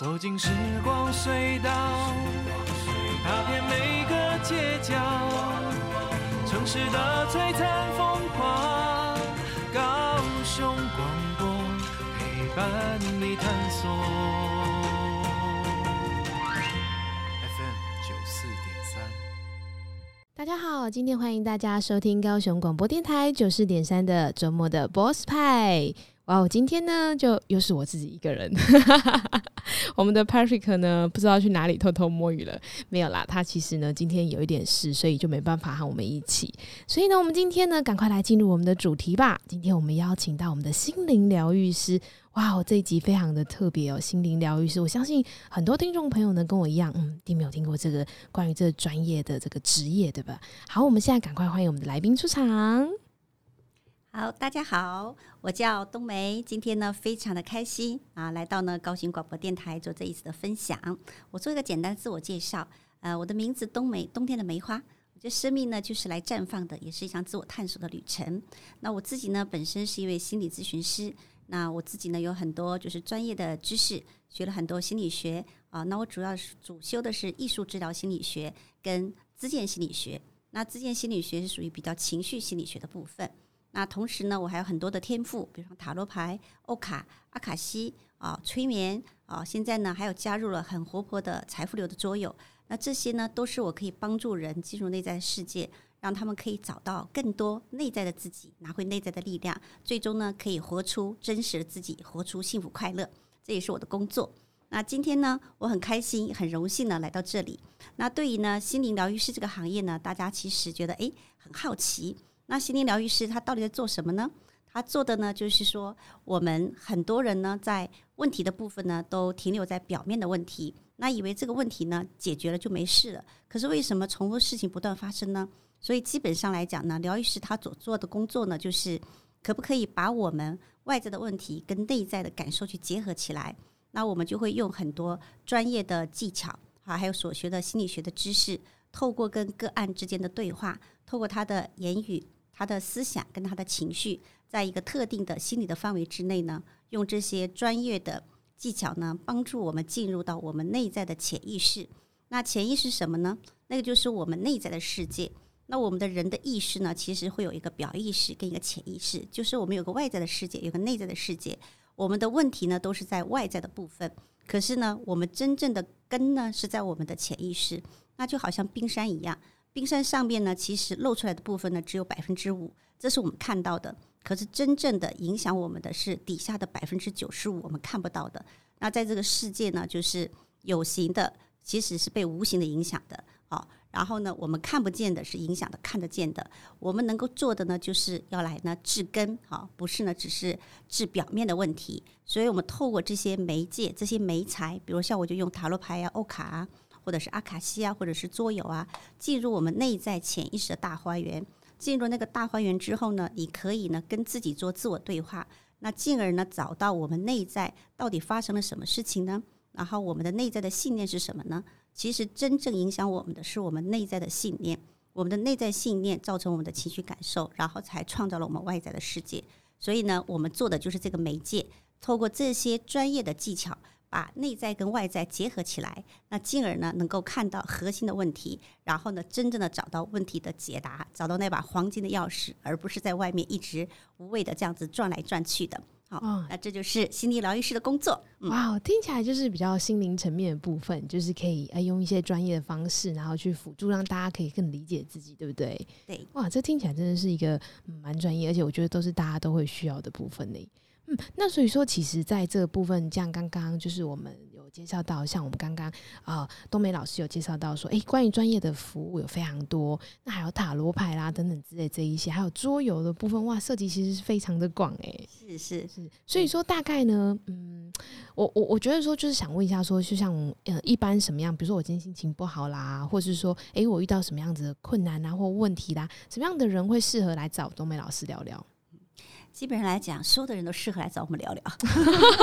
走进时光隧道，踏遍每个街角，城市的璀璨风华，高雄广播陪伴你探索。FM 九四点三，大家好，今天欢迎大家收听高雄广播电台九四点三的周末的 Boss 派。哇，我今天呢，就又是我自己一个人。我们的 Patrick 呢，不知道去哪里偷偷摸鱼了。没有啦，他其实呢，今天有一点事，所以就没办法和我们一起。所以呢，我们今天呢，赶快来进入我们的主题吧。今天我们邀请到我们的心灵疗愈师。哇，这一集非常的特别哦，心灵疗愈师。我相信很多听众朋友呢，跟我一样，嗯，并没有听过这个关于这个专业的这个职业，对吧？好，我们现在赶快欢迎我们的来宾出场。好，大家好，我叫冬梅，今天呢非常的开心啊，来到呢高雄广播电台做这一次的分享。我做一个简单自我介绍，呃，我的名字冬梅，冬天的梅花。我觉得生命呢就是来绽放的，也是一场自我探索的旅程。那我自己呢本身是一位心理咨询师，那我自己呢有很多就是专业的知识，学了很多心理学啊。那我主要是主修的是艺术治疗心理学跟咨建心理学。那咨建心理学是属于比较情绪心理学的部分。那同时呢，我还有很多的天赋，比如塔罗牌、欧卡、阿卡西啊、催眠啊，现在呢还有加入了很活泼的财富流的桌游。那这些呢，都是我可以帮助人进入内在世界，让他们可以找到更多内在的自己，拿回内在的力量，最终呢可以活出真实的自己，活出幸福快乐。这也是我的工作。那今天呢，我很开心、很荣幸呢来到这里。那对于呢心灵疗愈师这个行业呢，大家其实觉得诶很好奇。那心灵疗愈师他到底在做什么呢？他做的呢，就是说我们很多人呢，在问题的部分呢，都停留在表面的问题，那以为这个问题呢解决了就没事了。可是为什么重复事情不断发生呢？所以基本上来讲呢，疗愈师他所做的工作呢，就是可不可以把我们外在的问题跟内在的感受去结合起来？那我们就会用很多专业的技巧啊，还有所学的心理学的知识，透过跟个案之间的对话，透过他的言语。他的思想跟他的情绪，在一个特定的心理的范围之内呢，用这些专业的技巧呢，帮助我们进入到我们内在的潜意识。那潜意识什么呢？那个就是我们内在的世界。那我们的人的意识呢，其实会有一个表意识跟一个潜意识，就是我们有个外在的世界，有个内在的世界。我们的问题呢，都是在外在的部分。可是呢，我们真正的根呢，是在我们的潜意识。那就好像冰山一样。冰山上面呢，其实露出来的部分呢，只有百分之五，这是我们看到的。可是真正的影响我们的是底下的百分之九十五，我们看不到的。那在这个世界呢，就是有形的其实是被无形的影响的。好，然后呢，我们看不见的是影响的看得见的。我们能够做的呢，就是要来呢治根，好，不是呢只是治表面的问题。所以我们透过这些媒介、这些媒材，比如像我就用塔罗牌啊、欧卡啊。或者是阿卡西啊，或者是桌游啊，进入我们内在潜意识的大花园。进入那个大花园之后呢，你可以呢跟自己做自我对话，那进而呢找到我们内在到底发生了什么事情呢？然后我们的内在的信念是什么呢？其实真正影响我们的是我们内在的信念，我们的内在信念造成我们的情绪感受，然后才创造了我们外在的世界。所以呢，我们做的就是这个媒介，透过这些专业的技巧。把内在跟外在结合起来，那进而呢能够看到核心的问题，然后呢真正的找到问题的解答，找到那把黄金的钥匙，而不是在外面一直无谓的这样子转来转去的。好，哦、那这就是心理疗愈师的工作。嗯、哇，听起来就是比较心灵层面的部分，就是可以呃用一些专业的方式，然后去辅助，让大家可以更理解自己，对不对？对。哇，这听起来真的是一个蛮专业，而且我觉得都是大家都会需要的部分呢。嗯，那所以说，其实在这个部分，像刚刚就是我们有介绍到，像我们刚刚啊，冬梅老师有介绍到说，诶，关于专业的服务有非常多，那还有塔罗牌啦等等之类这一些，还有桌游的部分，哇，涉及其实是非常的广诶。是是是，所以说大概呢，嗯，我我我觉得说就是想问一下说，就像呃一般什么样，比如说我今天心情不好啦，或者是说，诶，我遇到什么样子的困难啊或问题啦，什么样的人会适合来找冬梅老师聊聊？基本上来讲，所有的人都适合来找我们聊聊，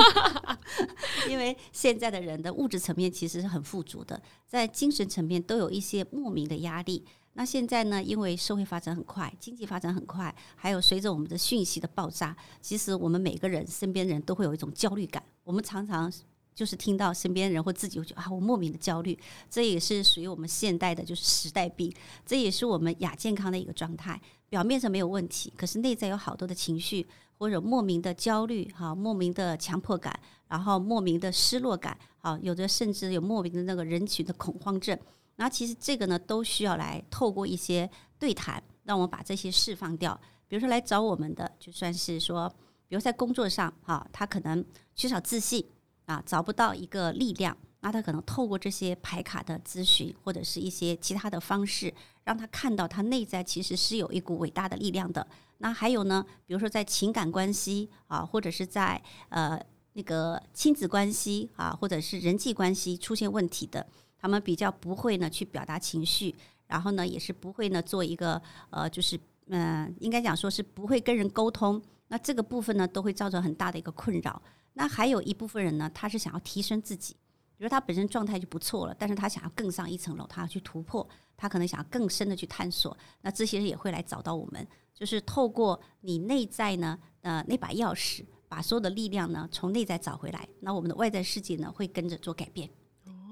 因为现在的人的物质层面其实是很富足的，在精神层面都有一些莫名的压力。那现在呢，因为社会发展很快，经济发展很快，还有随着我们的讯息的爆炸，其实我们每个人身边人都会有一种焦虑感。我们常常就是听到身边人或自己会觉得啊，我莫名的焦虑，这也是属于我们现代的，就是时代病，这也是我们亚健康的一个状态。表面上没有问题，可是内在有好多的情绪，或者莫名的焦虑，哈，莫名的强迫感，然后莫名的失落感，啊，有的甚至有莫名的那个人群的恐慌症。那其实这个呢，都需要来透过一些对谈，让我们把这些释放掉。比如说来找我们的，就算是说，比如在工作上，哈，他可能缺少自信啊，找不到一个力量，那他可能透过这些牌卡的咨询，或者是一些其他的方式，让他看到他内在其实是有一股伟大的力量的。那还有呢，比如说在情感关系啊，或者是在呃那个亲子关系啊，或者是人际关系出现问题的。他们比较不会呢去表达情绪，然后呢也是不会呢做一个呃，就是嗯、应该讲说是不会跟人沟通。那这个部分呢都会造成很大的一个困扰。那还有一部分人呢，他是想要提升自己，比如他本身状态就不错了，但是他想要更上一层楼，他要去突破，他可能想要更深的去探索。那这些人也会来找到我们，就是透过你内在呢呃那把钥匙，把所有的力量呢从内在找回来，那我们的外在世界呢会跟着做改变。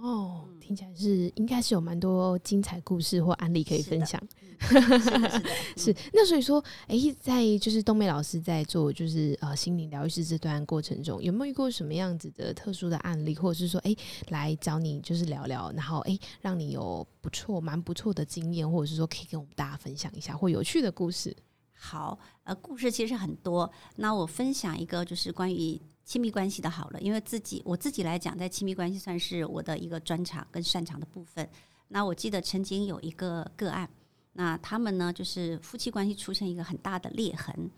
哦，听起来是应该是有蛮多精彩故事或案例可以分享。是那所以说，哎、欸，在就是冬梅老师在做就是呃心理疗愈师这段过程中，有没有遇过什么样子的特殊的案例，或者是说，哎、欸，来找你就是聊聊，然后哎、欸，让你有不错蛮不错的经验，或者是说可以跟我们大家分享一下或有趣的故事？好，呃，故事其实很多。那我分享一个，就是关于。亲密关系的好了，因为自己我自己来讲，在亲密关系算是我的一个专长跟擅长的部分。那我记得曾经有一个个案，那他们呢就是夫妻关系出现一个很大的裂痕。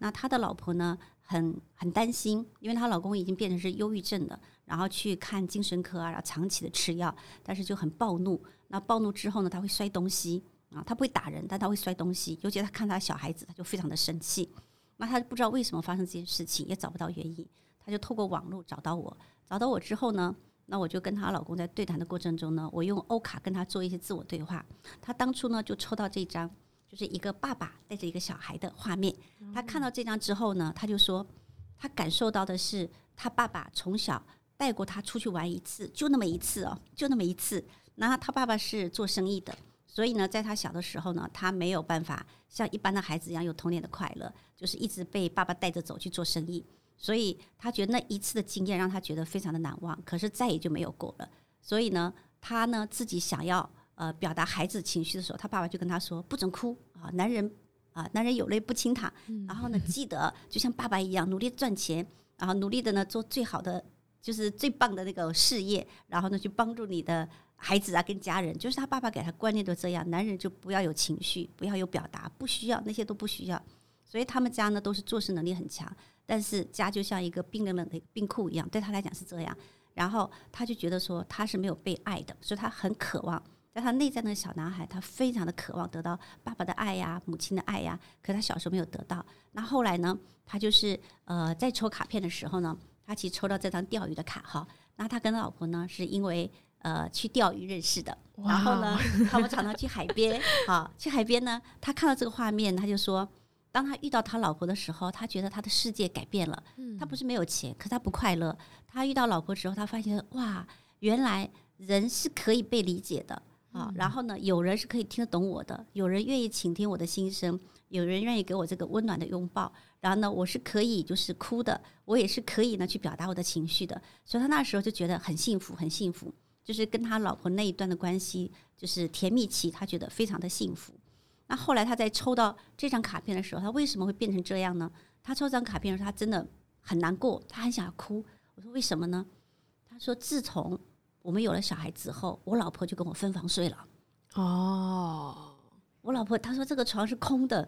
那他的老婆呢很很担心，因为她老公已经变成是忧郁症了，然后去看精神科啊，然后长期的吃药，但是就很暴怒。那暴怒之后呢，他会摔东西啊，他不会打人，但他会摔东西。尤其他看他小孩子，他就非常的生气。那他不知道为什么发生这件事情，也找不到原因。她就透过网络找到我，找到我之后呢，那我就跟她老公在对谈的过程中呢，我用欧卡跟她做一些自我对话。她当初呢就抽到这张，就是一个爸爸带着一个小孩的画面。她看到这张之后呢，她就说，她感受到的是，她爸爸从小带过她出去玩一次，就那么一次哦，就那么一次。然后她爸爸是做生意的，所以呢，在她小的时候呢，她没有办法像一般的孩子一样有童年的快乐，就是一直被爸爸带着走去做生意。所以他觉得那一次的经验让他觉得非常的难忘，可是再也就没有过了。所以呢，他呢自己想要呃表达孩子情绪的时候，他爸爸就跟他说：“不准哭啊，男人啊，男人有泪不轻弹。然后呢，记得就像爸爸一样努力赚钱，然后努力的呢做最好的，就是最棒的那个事业，然后呢去帮助你的孩子啊跟家人。就是他爸爸给他观念都这样，男人就不要有情绪，不要有表达，不需要那些都不需要。所以他们家呢都是做事能力很强。”但是家就像一个冰冷冷的冰库一样，对他来讲是这样。然后他就觉得说他是没有被爱的，所以他很渴望，在他内在那个小男孩，他非常的渴望得到爸爸的爱呀、母亲的爱呀。可他小时候没有得到。那后来呢，他就是呃在抽卡片的时候呢，他其实抽到这张钓鱼的卡哈。那他跟他老婆呢是因为呃去钓鱼认识的，然后呢他们常常去海边啊，去海边呢，他看到这个画面，他就说。当他遇到他老婆的时候，他觉得他的世界改变了。他不是没有钱，可他不快乐。他遇到老婆之后，他发现哇，原来人是可以被理解的啊。然后呢，有人是可以听得懂我的，有人愿意倾听我的心声，有人愿意给我这个温暖的拥抱。然后呢，我是可以就是哭的，我也是可以呢去表达我的情绪的。所以他那时候就觉得很幸福，很幸福。就是跟他老婆那一段的关系，就是甜蜜期，他觉得非常的幸福。那后来他在抽到这张卡片的时候，他为什么会变成这样呢？他抽这张卡片的时候，他真的很难过，他很想要哭。我说为什么呢？他说自从我们有了小孩之后，我老婆就跟我分房睡了。哦，我老婆她说这个床是空的，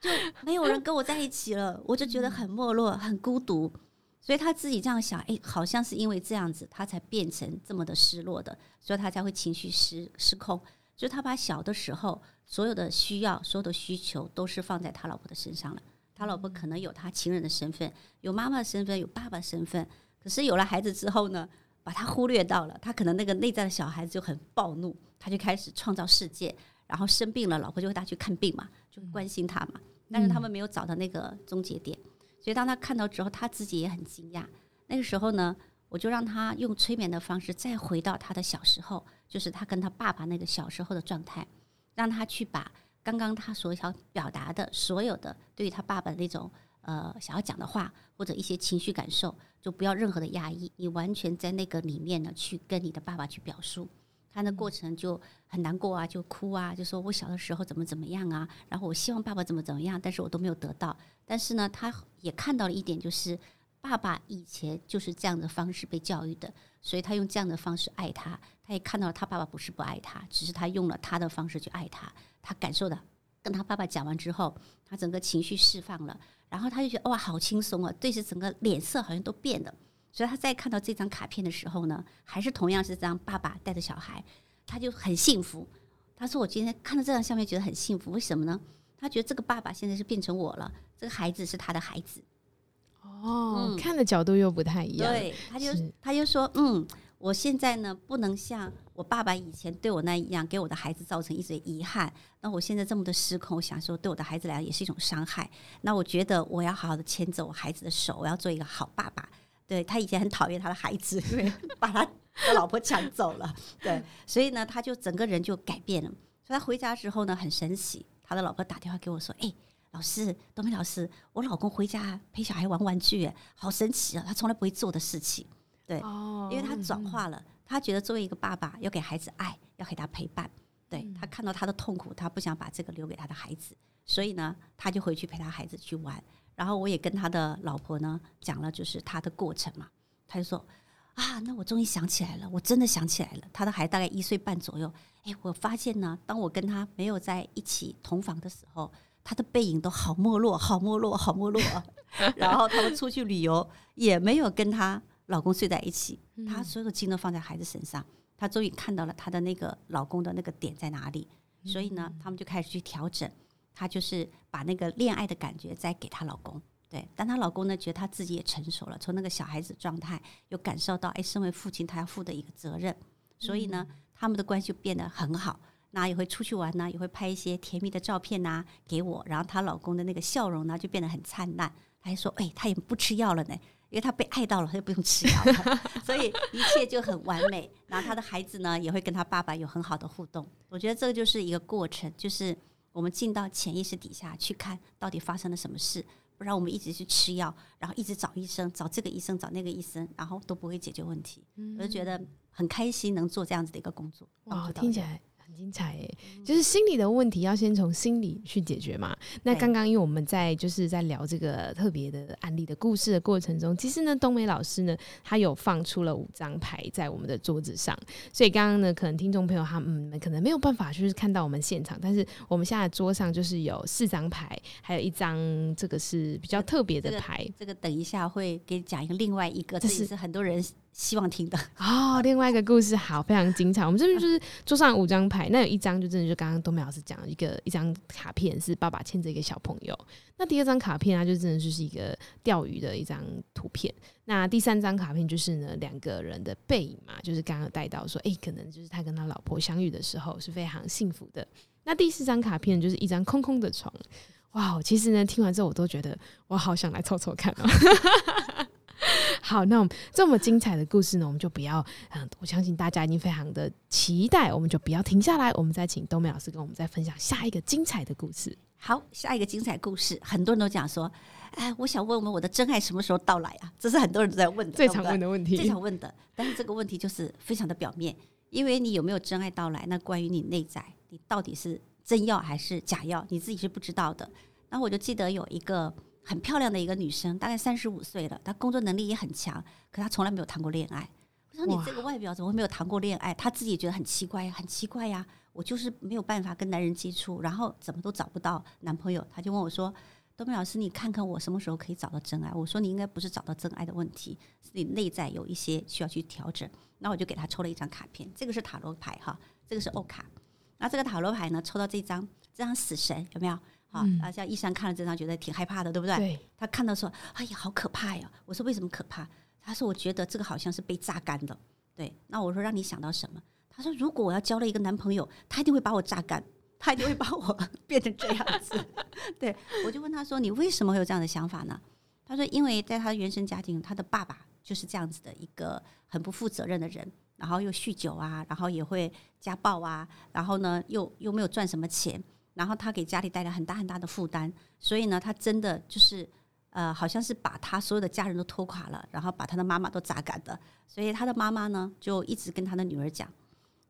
就没有人跟我在一起了，我就觉得很没落、很孤独。所以他自己这样想，哎，好像是因为这样子，他才变成这么的失落的，所以他才会情绪失失控。就他把小的时候。所有的需要，所有的需求都是放在他老婆的身上了。他老婆可能有他情人的身份，有妈妈的身份，有爸爸的身份。可是有了孩子之后呢，把他忽略到了。他可能那个内在的小孩子就很暴怒，他就开始创造世界。然后生病了，老婆就会带他去看病嘛，就会关心他嘛。但是他们没有找到那个终结点，所以当他看到之后，他自己也很惊讶。那个时候呢，我就让他用催眠的方式再回到他的小时候，就是他跟他爸爸那个小时候的状态，让他去把刚刚他所想表达的所有的对于他爸爸的那种呃想要讲的话或者一些情绪感受，就不要任何的压抑，你完全在那个里面呢去跟你的爸爸去表述。他的过程就很难过啊，就哭啊，就说我小的时候怎么怎么样啊，然后我希望爸爸怎么怎么样，但是我都没有得到。但是呢，他也看到了一点，就是。爸爸以前就是这样的方式被教育的，所以他用这样的方式爱他。他也看到了他爸爸不是不爱他，只是他用了他的方式去爱他。他感受到跟他爸爸讲完之后，他整个情绪释放了，然后他就觉得哇，好轻松啊！对，着整个脸色好像都变了。所以他在看到这张卡片的时候呢，还是同样是这张爸爸带着小孩，他就很幸福。他说：“我今天看到这张相片，觉得很幸福。为什么呢？他觉得这个爸爸现在是变成我了，这个孩子是他的孩子。”哦，嗯、看的角度又不太一样。对，他就他就说，嗯，我现在呢不能像我爸爸以前对我那样，给我的孩子造成一些遗憾。那我现在这么的失控，我想说对我的孩子来讲也是一种伤害。那我觉得我要好好的牵着我孩子的手，我要做一个好爸爸。对，他以前很讨厌他的孩子，因 为把他的老婆抢走了。对，所以呢，他就整个人就改变了。所以他回家之后呢，很神奇，他的老婆打电话给我说，哎。老师，东明老师，我老公回家陪小孩玩玩具，哎，好神奇啊！他从来不会做的事情，对，哦、因为他转化了，他觉得作为一个爸爸，要给孩子爱，要给他陪伴，对，他看到他的痛苦，他不想把这个留给他的孩子，所以呢，他就回去陪他孩子去玩。然后我也跟他的老婆呢讲了，就是他的过程嘛，他就说啊，那我终于想起来了，我真的想起来了，他的孩子大概一岁半左右，哎，我发现呢，当我跟他没有在一起同房的时候。他的背影都好没落，好没落，好没落。然后他们出去旅游也没有跟他老公睡在一起，她所有的精力都放在孩子身上。她终于看到了她的那个老公的那个点在哪里，所以呢，他们就开始去调整。她就是把那个恋爱的感觉再给她老公。对，但她老公呢，觉得他自己也成熟了，从那个小孩子状态又感受到，哎，身为父亲他要负的一个责任，所以呢，他们的关系就变得很好。那也会出去玩呢，也会拍一些甜蜜的照片呐给我。然后她老公的那个笑容呢，就变得很灿烂。她还说：“哎，他也不吃药了呢，因为他被爱到了，他就不用吃药了。所以一切就很完美。然后他的孩子呢，也会跟他爸爸有很好的互动。我觉得这个就是一个过程，就是我们进到潜意识底下去看到底发生了什么事，不然我们一直去吃药，然后一直找医生，找这个医生，找那个医生，然后都不会解决问题。我就觉得很开心，能做这样子的一个工作。哦，听起来。很精彩诶，就是心理的问题要先从心理去解决嘛。那刚刚因为我们在就是在聊这个特别的案例的故事的过程中，其实呢，冬梅老师呢，他有放出了五张牌在我们的桌子上，所以刚刚呢，可能听众朋友他们可能没有办法就是看到我们现场，但是我们现在桌上就是有四张牌，还有一张这个是比较特别的牌，这个、这个等一下会给讲一个另外一个，这是很多人。希望听的哦，另外一个故事好，非常精彩。我们这边就是桌上五张牌，那有一张就真的就刚刚东梅老师讲的一个一张卡片，是爸爸牵着一个小朋友。那第二张卡片啊，就真的就是一个钓鱼的一张图片。那第三张卡片就是呢两个人的背影嘛，就是刚刚带到说，哎、可能就是他跟他老婆相遇的时候是非常幸福的。那第四张卡片就是一张空空的床。哇，其实呢听完之后我都觉得我好想来凑凑看哦。好，那我们这么精彩的故事呢，我们就不要，嗯，我相信大家已经非常的期待，我们就不要停下来，我们再请冬梅老师跟我们再分享下一个精彩的故事。好，下一个精彩故事，很多人都讲说，哎，我想问问我的真爱什么时候到来啊？这是很多人都在问的，最常问的问题，最常问的。但是这个问题就是非常的表面，因为你有没有真爱到来，那关于你内在，你到底是真药还是假药，你自己是不知道的。那我就记得有一个。很漂亮的一个女生，大概三十五岁了，她工作能力也很强，可她从来没有谈过恋爱。我说你这个外表怎么会没有谈过恋爱？她自己觉得很奇怪，很奇怪呀。我就是没有办法跟男人接触，然后怎么都找不到男朋友。她就问我说：“东梅老师，你看看我什么时候可以找到真爱？”我说：“你应该不是找到真爱的问题，是你内在有一些需要去调整。”那我就给她抽了一张卡片，这个是塔罗牌哈，这个是欧卡。那这个塔罗牌呢，抽到这张，这张死神有没有？好，啊，像医生看了这张，觉得挺害怕的，对不对？对。他看到说：“哎呀，好可怕呀！”我说：“为什么可怕？”他说：“我觉得这个好像是被榨干的。”对。那我说：“让你想到什么？”他说：“如果我要交了一个男朋友，他一定会把我榨干，他一定会把我 变成这样子。”对。我就问他说：“你为什么会有这样的想法呢？”他说：“因为在他的原生家庭，他的爸爸就是这样子的一个很不负责任的人，然后又酗酒啊，然后也会家暴啊，然后呢又又没有赚什么钱，然后他给家里带来很大很大的负担，所以呢，他真的就是呃，好像是把他所有的家人都拖垮了，然后把他的妈妈都榨干了，所以他的妈妈呢就一直跟他的女儿讲，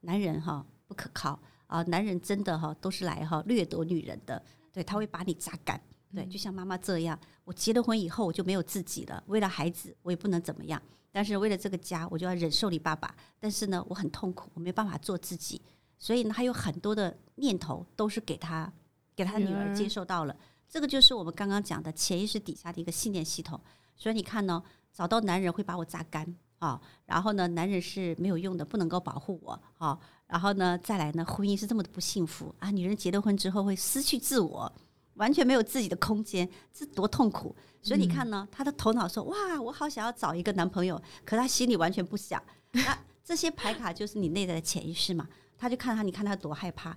男人哈不可靠啊，男人真的哈都是来哈掠夺女人的，对，他会把你榨干。对，就像妈妈这样，我结了婚以后我就没有自己了。为了孩子，我也不能怎么样。但是为了这个家，我就要忍受你爸爸。但是呢，我很痛苦，我没办法做自己。所以呢，他有很多的念头都是给他，给他的女儿接受到了。这个就是我们刚刚讲的潜意识底下的一个信念系统。所以你看呢，找到男人会把我榨干啊，然后呢，男人是没有用的，不能够保护我啊。然后呢，再来呢，婚姻是这么的不幸福啊。女人结了婚之后会失去自我。完全没有自己的空间，这多痛苦！所以你看呢，他的头脑说：“哇，我好想要找一个男朋友。”可他心里完全不想。那这些牌卡就是你内在的潜意识嘛？他就看他，你看他多害怕，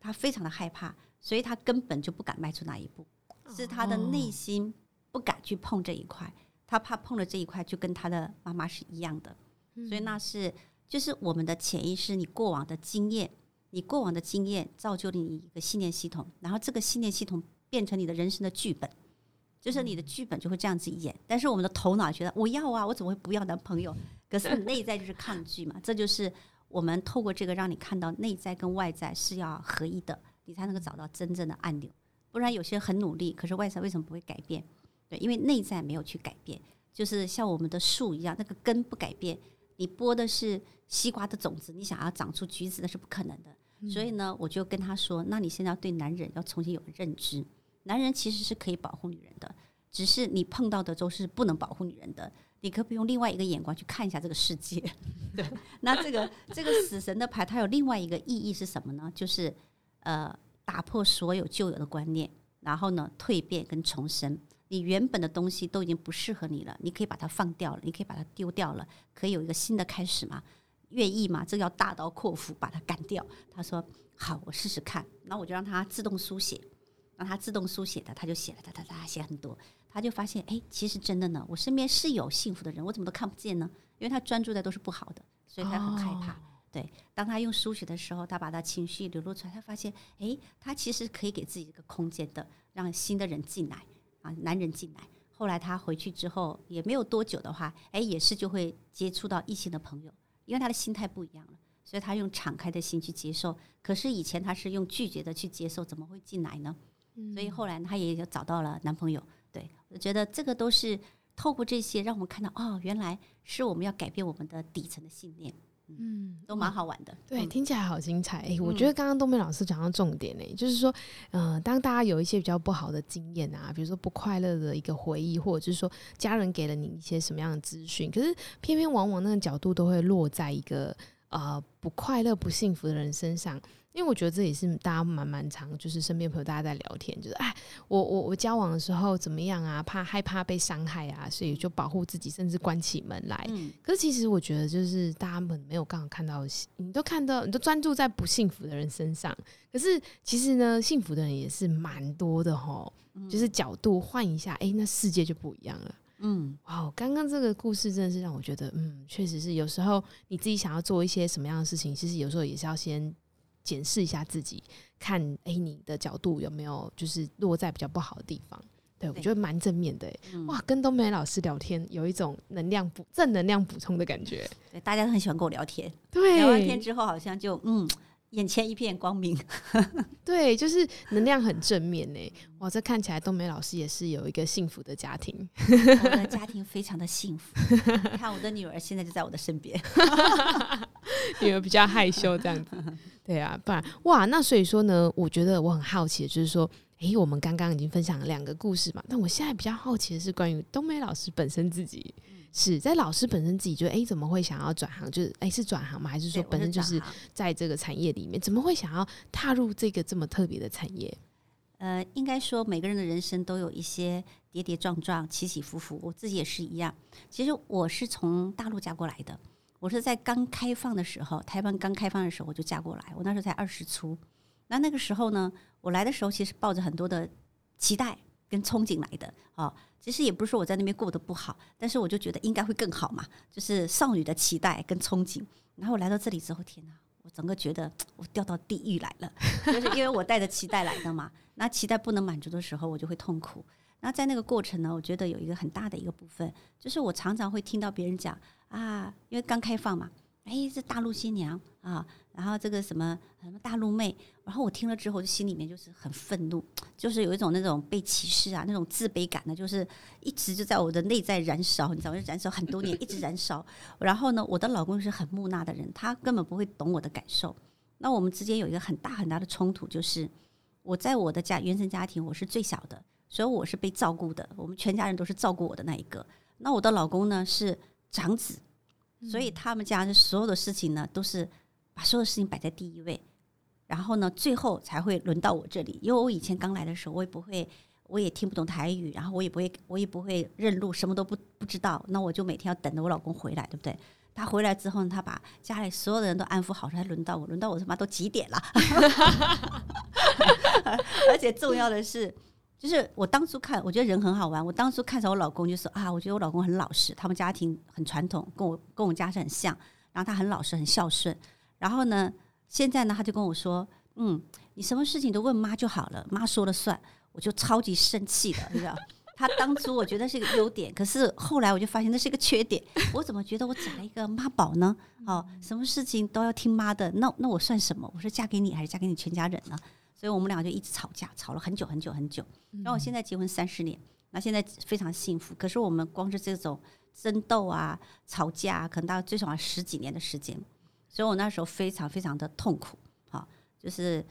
他非常的害怕，所以他根本就不敢迈出那一步，是他的内心不敢去碰这一块，他怕碰了这一块就跟他的妈妈是一样的。所以那是就是我们的潜意识，你过往的经验。你过往的经验造就了你一个信念系统，然后这个信念系统变成你的人生的剧本，就是你的剧本就会这样子演。但是我们的头脑觉得我要啊，我怎么会不要男朋友？可是内在就是抗拒嘛。这就是我们透过这个让你看到内在跟外在是要合一的，你才能够找到真正的按钮。不然有些人很努力，可是外在为什么不会改变？对，因为内在没有去改变，就是像我们的树一样，那个根不改变。你播的是西瓜的种子，你想要长出橘子那是不可能的。所以呢，我就跟他说：“那你现在要对男人要重新有个认知，男人其实是可以保护女人的，只是你碰到的都是不能保护女人的。你可不用另外一个眼光去看一下这个世界？对，那这个这个死神的牌，它有另外一个意义是什么呢？就是呃，打破所有旧有的观念，然后呢，蜕变跟重生。你原本的东西都已经不适合你了，你可以把它放掉了，你可以把它丢掉了，可以有一个新的开始吗？”愿意吗？这个要大刀阔斧把它干掉。他说：“好，我试试看。”然后我就让他自动书写，让他自动书写的，他就写了，哒哒哒写很多。他就发现，哎，其实真的呢，我身边是有幸福的人，我怎么都看不见呢？因为他专注的都是不好的，所以他很害怕。对，当他用书写的时候，他把他情绪流露出来，他发现，哎，他其实可以给自己一个空间的，让新的人进来啊，男人进来。后来他回去之后，也没有多久的话，哎，也是就会接触到异性的朋友。因为他的心态不一样了，所以他用敞开的心去接受。可是以前他是用拒绝的去接受，怎么会进来呢？所以后来他也就找到了男朋友。对，我觉得这个都是透过这些，让我们看到哦，原来是我们要改变我们的底层的信念。嗯，都蛮好玩的。对，听起来好精彩。哎，我觉得刚刚东梅老师讲到重点呢，就是说，嗯，当大家有一些比较不好的经验啊，比如说不快乐的一个回忆，或者是说家人给了你一些什么样的资讯，可是偏偏往往那个角度都会落在一个呃不快乐、不幸福的人身上。因为我觉得这也是大家蛮蛮常，就是身边朋友大家在聊天，就是哎，我我我交往的时候怎么样啊？怕害怕被伤害啊，所以就保护自己，甚至关起门来。嗯。可是其实我觉得，就是大家们没有刚好看到，你都看到，你都专注在不幸福的人身上。可是其实呢，幸福的人也是蛮多的齁。就是角度换一下，哎，那世界就不一样了。嗯。哇，刚刚这个故事真的是让我觉得，嗯，确实是有时候你自己想要做一些什么样的事情，其实有时候也是要先。检视一下自己，看哎，你的角度有没有就是落在比较不好的地方？对，我觉得蛮正面的。嗯、哇，跟冬梅老师聊天有一种能量补正能量补充的感觉。对，大家都很喜欢跟我聊天。对，聊完天之后好像就嗯，眼前一片光明。对，就是能量很正面呢。哇，这看起来冬梅老师也是有一个幸福的家庭。我的家庭非常的幸福。你看我的女儿现在就在我的身边。女儿比较害羞这样子。对啊，不然哇，那所以说呢，我觉得我很好奇就是说，诶，我们刚刚已经分享了两个故事嘛，但我现在比较好奇的是关于冬梅老师本身自己，是在老师本身自己就诶，怎么会想要转行？就是诶，是转行吗？还是说本身就是在这个产业里面，怎么会想要踏入这个这么特别的产业？呃，应该说每个人的人生都有一些跌跌撞撞、起起伏伏，我自己也是一样。其实我是从大陆嫁过来的。我是在刚开放的时候，台湾刚开放的时候我就嫁过来。我那时候才二十出，那那个时候呢，我来的时候其实抱着很多的期待，跟憧憬来的哦。其实也不是说我在那边过得不好，但是我就觉得应该会更好嘛，就是少女的期待跟憧憬。然后我来到这里之后，天哪，我整个觉得我掉到地狱来了，就是因为我带着期待来的嘛。那期待不能满足的时候，我就会痛苦。那在那个过程呢，我觉得有一个很大的一个部分，就是我常常会听到别人讲啊，因为刚开放嘛，哎，这大陆新娘啊。然后这个什么什么大陆妹，然后我听了之后，就心里面就是很愤怒，就是有一种那种被歧视啊，那种自卑感呢，就是一直就在我的内在燃烧，你知道吗？燃烧很多年，一直燃烧。然后呢，我的老公是很木讷的人，他根本不会懂我的感受。那我们之间有一个很大很大的冲突，就是我在我的家原生家庭，我是最小的，所以我是被照顾的，我们全家人都是照顾我的那一个。那我的老公呢是长子，所以他们家的所有的事情呢都是。把所有的事情摆在第一位，然后呢，最后才会轮到我这里。因为我以前刚来的时候，我也不会，我也听不懂台语，然后我也不会，我也不会认路，什么都不不知道。那我就每天要等着我老公回来，对不对？他回来之后呢，他把家里所有的人都安抚好，才轮到我。轮到我他妈都几点了？而且重要的是，就是我当初看，我觉得人很好玩。我当初看着我老公，就说啊，我觉得我老公很老实，他们家庭很传统，跟我跟我家是很像。然后他很老实，很孝顺。然后呢，现在呢，他就跟我说：“嗯，你什么事情都问妈就好了，妈说了算。”我就超级生气的，你知道？他当初我觉得是一个优点，可是后来我就发现那是一个缺点。我怎么觉得我找了一个妈宝呢？哦，什么事情都要听妈的，那那我算什么？我是嫁给你还是嫁给你全家人呢？所以我们俩就一直吵架，吵了很久很久很久。然后我现在结婚三十年，那现在非常幸福。可是我们光是这种争斗啊、吵架啊，可能大概最少要十几年的时间。所以我那时候非常非常的痛苦，哈，就是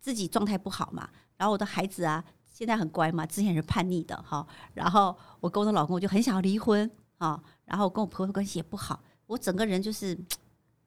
自己状态不好嘛，然后我的孩子啊，现在很乖嘛，之前是叛逆的，哈，然后我跟我的老公我就很想要离婚，啊，然后跟我婆婆关系也不好，我整个人就是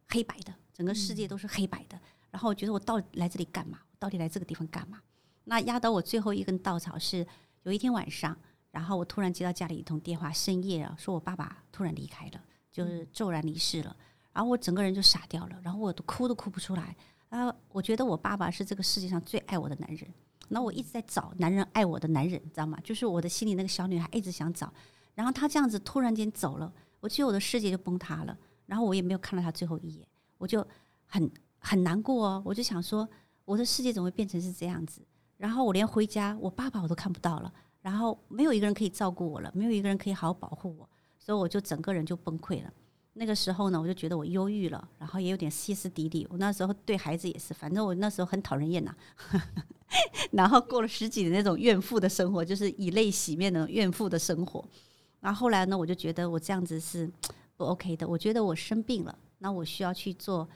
黑白的，整个世界都是黑白的，然后我觉得我到底来这里干嘛？到底来这个地方干嘛？那压倒我最后一根稻草是有一天晚上，然后我突然接到家里一通电话，深夜啊，说我爸爸突然离开了，就是骤然离世了。然后我整个人就傻掉了，然后我都哭都哭不出来。然后我觉得我爸爸是这个世界上最爱我的男人。那我一直在找男人爱我的男人，你知道吗？就是我的心里那个小女孩一直想找。然后他这样子突然间走了，我觉得我的世界就崩塌了。然后我也没有看到他最后一眼，我就很很难过哦。我就想说，我的世界怎么会变成是这样子？然后我连回家，我爸爸我都看不到了。然后没有一个人可以照顾我了，没有一个人可以好好保护我，所以我就整个人就崩溃了。那个时候呢，我就觉得我忧郁了，然后也有点歇斯底里。我那时候对孩子也是，反正我那时候很讨人厌呐。然后过了十几年那种怨妇的生活，就是以泪洗面的怨妇的生活。然后后来呢，我就觉得我这样子是不 OK 的。我觉得我生病了，那我需要去做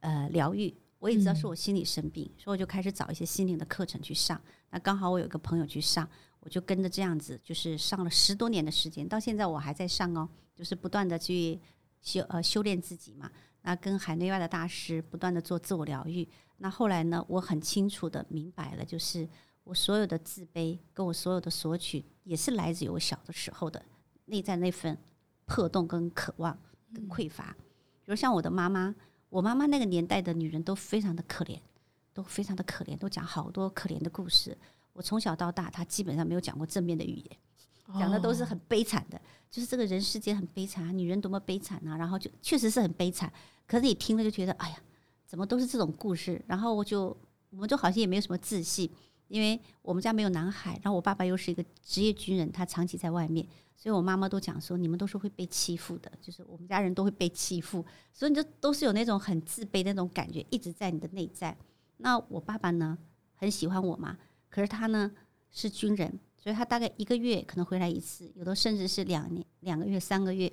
呃疗愈。我也知道是我心理生病，所以我就开始找一些心灵的课程去上。那刚好我有一个朋友去上，我就跟着这样子，就是上了十多年的时间，到现在我还在上哦，就是不断的去。修呃修炼自己嘛，那跟海内外的大师不断的做自我疗愈。那后来呢，我很清楚的明白了，就是我所有的自卑跟我所有的索取，也是来自于我小的时候的内在那份破洞跟渴望跟匮乏。比如像我的妈妈，我妈妈那个年代的女人都非常的可怜，都非常的可怜，都讲好多可怜的故事。我从小到大，她基本上没有讲过正面的语言。讲的都是很悲惨的，就是这个人世间很悲惨啊，女人多么悲惨啊，然后就确实是很悲惨。可是你听了就觉得，哎呀，怎么都是这种故事？然后我就，我们就好像也没有什么自信，因为我们家没有男孩，然后我爸爸又是一个职业军人，他长期在外面，所以我妈妈都讲说，你们都是会被欺负的，就是我们家人都会被欺负，所以你就都是有那种很自卑的那种感觉一直在你的内在。那我爸爸呢，很喜欢我嘛，可是他呢是军人。所以他大概一个月可能回来一次，有的甚至是两年、两个月、三个月。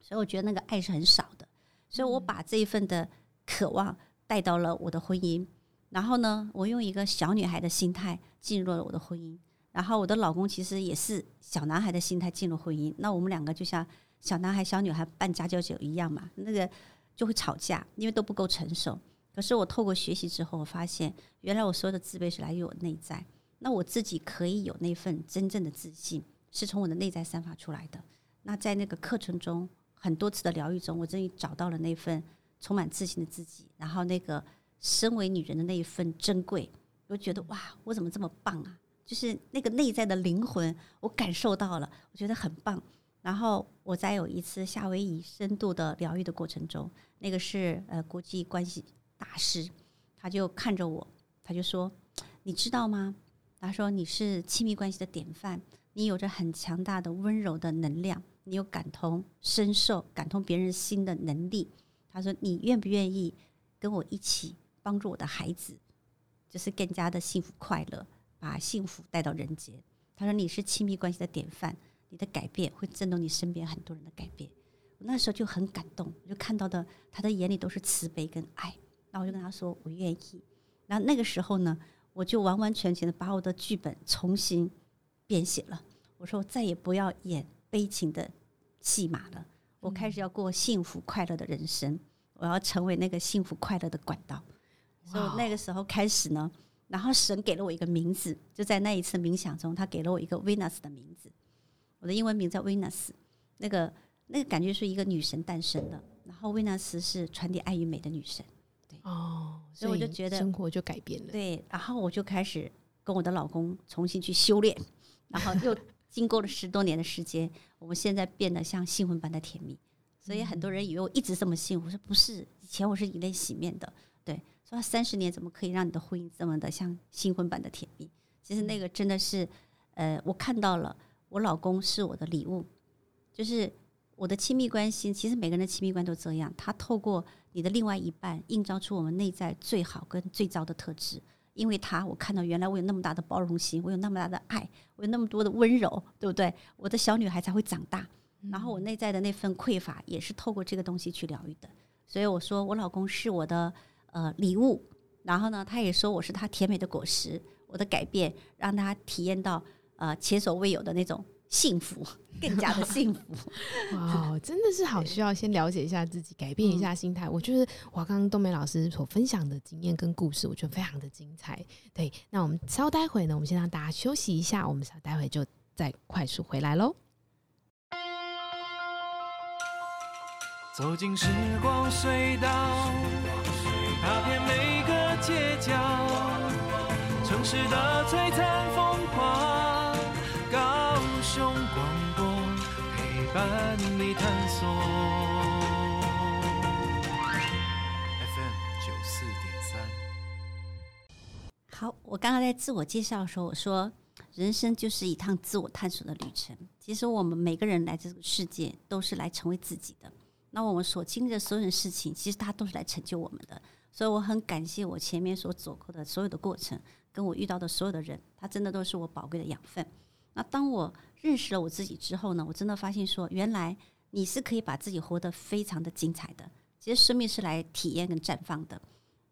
所以我觉得那个爱是很少的。所以我把这一份的渴望带到了我的婚姻，然后呢，我用一个小女孩的心态进入了我的婚姻。然后我的老公其实也是小男孩的心态进入婚姻。那我们两个就像小男孩、小女孩扮家家酒一样嘛，那个就会吵架，因为都不够成熟。可是我透过学习之后，我发现原来我所有的自卑是来于我内在。那我自己可以有那份真正的自信，是从我的内在散发出来的。那在那个课程中，很多次的疗愈中，我终于找到了那份充满自信的自己。然后那个身为女人的那一份珍贵，我觉得哇，我怎么这么棒啊？就是那个内在的灵魂，我感受到了，我觉得很棒。然后我在有一次夏威夷深度的疗愈的过程中，那个是呃国际关系大师，他就看着我，他就说：“你知道吗？”他说：“你是亲密关系的典范，你有着很强大的温柔的能量，你有感同身受、感通别人心的能力。”他说：“你愿不愿意跟我一起帮助我的孩子，就是更加的幸福快乐？”把幸福带到人间。他说：“你是亲密关系的典范，你的改变会震动你身边很多人的改变。”我那时候就很感动，我就看到的他的眼里都是慈悲跟爱。那我就跟他说：“我愿意。”然后那个时候呢，我就完完全全的把我的剧本重新编写了。我说：“我再也不要演悲情的戏码了，我开始要过幸福快乐的人生，我要成为那个幸福快乐的管道。”所以那个时候开始呢。然后神给了我一个名字，就在那一次冥想中，他给了我一个 Venus 的名字。我的英文名叫 Venus，那个那个感觉是一个女神诞生的。然后 Venus 是传递爱与美的女神。对哦，所以我就觉得生活就改变了。对，然后我就开始跟我的老公重新去修炼，然后又 经过了十多年的时间，我们现在变得像新婚般的甜蜜。所以很多人以为我一直这么幸福，我说不是，以前我是以泪洗面的。对。说三十年怎么可以让你的婚姻这么的像新婚般的甜蜜？其实那个真的是，呃，我看到了，我老公是我的礼物，就是我的亲密关系。其实每个人的亲密关系都这样，他透过你的另外一半，映照出我们内在最好跟最糟的特质。因为他，我看到原来我有那么大的包容心，我有那么大的爱，我有那么多的温柔，对不对？我的小女孩才会长大。然后我内在的那份匮乏，也是透过这个东西去疗愈的。所以我说，我老公是我的。呃，礼物，然后呢，他也说我是他甜美的果实，我的改变让他体验到呃前所未有的那种幸福，更加的幸福。哇，真的是好需要先了解一下自己，改变一下心态。嗯、我觉得我刚刚冬梅老师所分享的经验跟故事，我觉得非常的精彩。对，那我们稍待会呢，我们先让大家休息一下，我们稍待会就再快速回来喽。走进时光隧道。街角，城市的璀璨风华，高雄广播陪伴你探索。FM 九四点三。好，我刚刚在自我介绍的时候，我说人生就是一趟自我探索的旅程。其实我们每个人来这个世界，都是来成为自己的。那我们所经历的所有的事情，其实它都是来成就我们的。所以我很感谢我前面所走过的所有的过程，跟我遇到的所有的人，他真的都是我宝贵的养分。那当我认识了我自己之后呢，我真的发现说，原来你是可以把自己活得非常的精彩的。其实生命是来体验跟绽放的。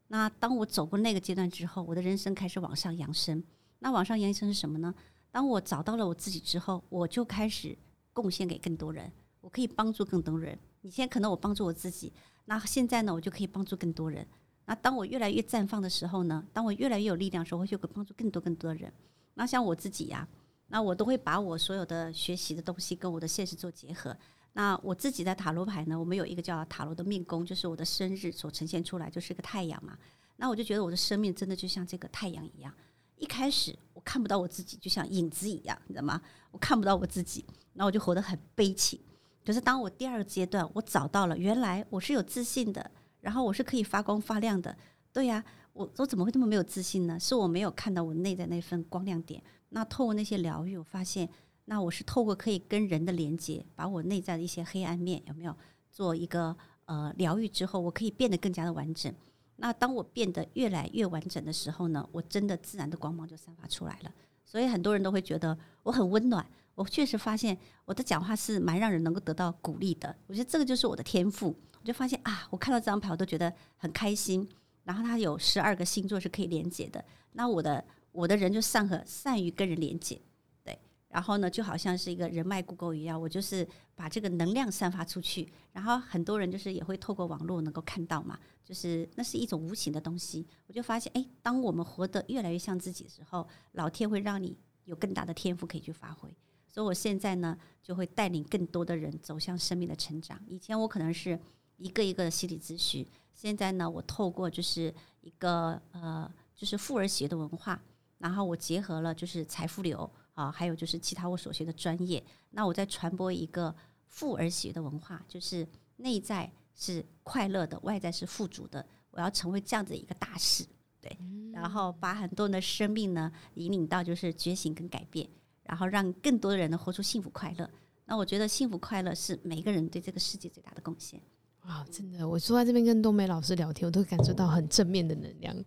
那当我走过那个阶段之后，我的人生开始往上扬升。那往上扬升是什么呢？当我找到了我自己之后，我就开始贡献给更多人，我可以帮助更多人。以前可能我帮助我自己，那现在呢，我就可以帮助更多人。那当我越来越绽放的时候呢，当我越来越有力量的时候，我就会帮助更多更多的人。那像我自己呀、那我都会把我所有的学习的东西跟我的现实做结合。那我自己的塔罗牌呢，我们有一个叫塔罗的命宫，就是我的生日所呈现出来就是一个太阳嘛。那我就觉得我的生命真的就像这个太阳一样，一开始我看不到我自己，就像影子一样，你知道吗？我看不到我自己，那我就活得很悲情。可是当我第二个阶段，我找到了原来我是有自信的。然后我是可以发光发亮的，对呀，我我怎么会这么没有自信呢？是我没有看到我内在那份光亮点。那透过那些疗愈，我发现，那我是透过可以跟人的连接，把我内在的一些黑暗面有没有做一个呃疗愈之后，我可以变得更加的完整。那当我变得越来越完整的时候呢，我真的自然的光芒就散发出来了。所以很多人都会觉得我很温暖。我确实发现我的讲话是蛮让人能够得到鼓励的。我觉得这个就是我的天赋。我就发现啊，我看到这张牌我都觉得很开心。然后它有十二个星座是可以连接的，那我的我的人就善和善于跟人连接，对。然后呢，就好像是一个人脉 Google 一样，我就是把这个能量散发出去，然后很多人就是也会透过网络能够看到嘛，就是那是一种无形的东西。我就发现，哎，当我们活得越来越像自己的时候，老天会让你有更大的天赋可以去发挥。所以我现在呢，就会带领更多的人走向生命的成长。以前我可能是。一个一个的心理咨询，现在呢，我透过就是一个呃，就是富儿学的文化，然后我结合了就是财富流啊，还有就是其他我所学的专业，那我在传播一个富而学的文化，就是内在是快乐的，外在是富足的。我要成为这样子一个大师，对，然后把很多人的生命呢引领到就是觉醒跟改变，然后让更多的人呢活出幸福快乐。那我觉得幸福快乐是每一个人对这个世界最大的贡献。哇，真的，我坐在这边跟冬梅老师聊天，我都感受到很正面的能量。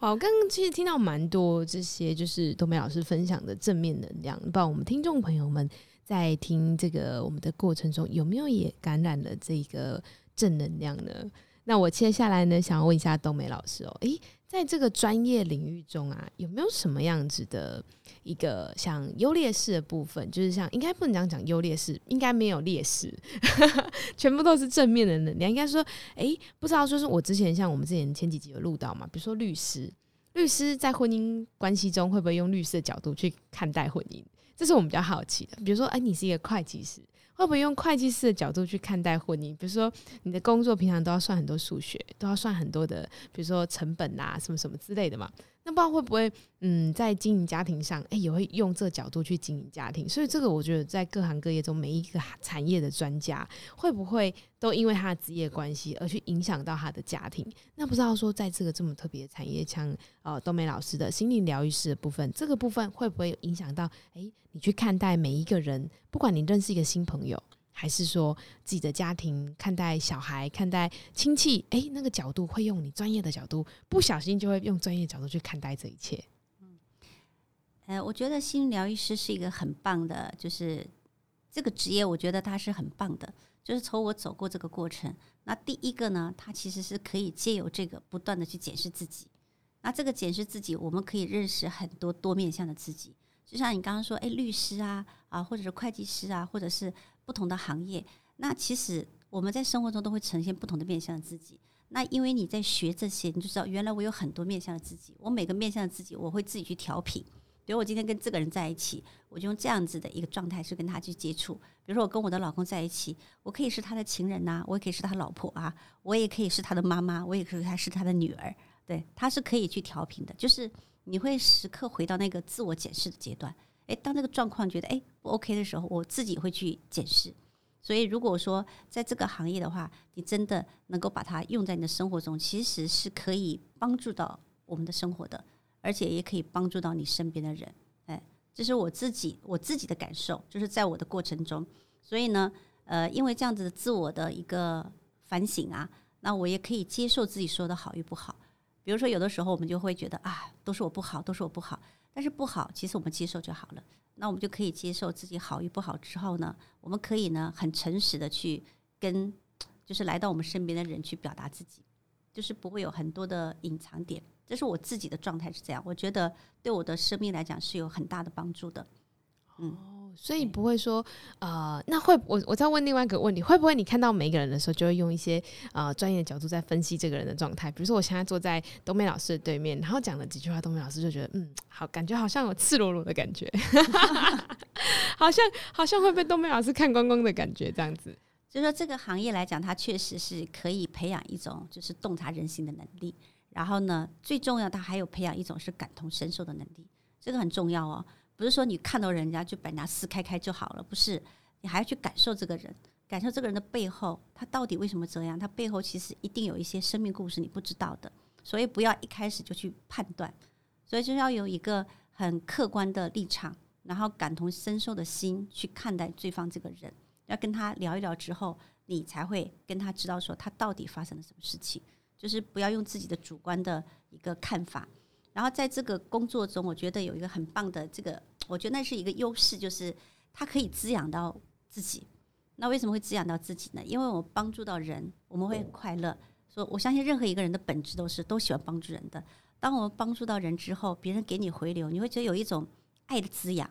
哇，我刚刚其实听到蛮多这些，就是冬梅老师分享的正面能量。不知道我们听众朋友们在听这个我们的过程中，有没有也感染了这个正能量呢？那我接下来呢，想要问一下冬梅老师哦，诶，在这个专业领域中啊，有没有什么样子的一个像优劣势的部分？就是像应该不能讲讲优劣势，应该没有劣势，全部都是正面的能量。应该说，诶，不知道说是我之前像我们之前前几集有录到嘛，比如说律师，律师在婚姻关系中会不会用律师的角度去看待婚姻？这是我们比较好奇的。比如说，哎，你是一个会计师。会不会用会计师的角度去看待婚姻？比如说，你的工作平常都要算很多数学，都要算很多的，比如说成本啊，什么什么之类的嘛。那不知道会不会，嗯，在经营家庭上，哎，也会用这个角度去经营家庭。所以这个我觉得，在各行各业中，每一个产业的专家，会不会都因为他的职业关系而去影响到他的家庭？那不知道说，在这个这么特别的产业，像呃冬梅老师的心灵疗愈师的部分，这个部分会不会影响到？哎，你去看待每一个人，不管你认识一个新朋友。还是说自己的家庭看待小孩、看待亲戚，哎、那个角度会用你专业的角度，不小心就会用专业角度去看待这一切。嗯，呃，我觉得心理疗愈师是一个很棒的，就是这个职业，我觉得他是很棒的。就是从我走过这个过程，那第一个呢，他其实是可以借由这个不断的去检视自己。那这个检视自己，我们可以认识很多多面向的自己。就像你刚刚说，哎、律师啊，啊，或者是会计师啊，或者是。不同的行业，那其实我们在生活中都会呈现不同的面向的自己。那因为你在学这些，你就知道原来我有很多面向的自己。我每个面向的自己，我会自己去调频。比如我今天跟这个人在一起，我就用这样子的一个状态去跟他去接触。比如说我跟我的老公在一起，我可以是他的情人呐、我也可以是他老婆啊，我也可以是他的妈妈，我也可以他是他的女儿。对，他是可以去调频的。就是你会时刻回到那个自我检视的阶段。诶，当这个状况觉得诶不 OK 的时候，我自己会去检视。所以，如果说在这个行业的话，你真的能够把它用在你的生活中，其实是可以帮助到我们的生活的，而且也可以帮助到你身边的人。诶，这是我自己我自己的感受，就是在我的过程中。所以呢，呃，因为这样子的自我的一个反省啊，那我也可以接受自己说的好与不好。比如说，有的时候我们就会觉得啊，都是我不好，都是我不好。但是不好，其实我们接受就好了。那我们就可以接受自己好与不好之后呢，我们可以呢很诚实的去跟，就是来到我们身边的人去表达自己，就是不会有很多的隐藏点。这是我自己的状态是这样，我觉得对我的生命来讲是有很大的帮助的。嗯。所以不会说，呃，那会我我再问另外一个问题，会不会你看到每一个人的时候，就会用一些呃专业的角度在分析这个人的状态？比如说，我现在坐在冬梅老师的对面，然后讲了几句话，冬梅老师就觉得，嗯，好，感觉好像有赤裸裸的感觉，好像好像会被冬梅老师看光光的感觉，这样子。就是说，这个行业来讲，它确实是可以培养一种就是洞察人心的能力。然后呢，最重要，它还有培养一种是感同身受的能力，这个很重要哦。不是说你看到人家就把人家撕开开就好了，不是，你还要去感受这个人，感受这个人的背后，他到底为什么这样？他背后其实一定有一些生命故事你不知道的，所以不要一开始就去判断，所以就要有一个很客观的立场，然后感同身受的心去看待对方这个人，要跟他聊一聊之后，你才会跟他知道说他到底发生了什么事情，就是不要用自己的主观的一个看法。然后在这个工作中，我觉得有一个很棒的这个，我觉得那是一个优势，就是它可以滋养到自己。那为什么会滋养到自己呢？因为我帮助到人，我们会很快乐。说我相信任何一个人的本质都是都喜欢帮助人的。当我们帮助到人之后，别人给你回流，你会觉得有一种爱的滋养。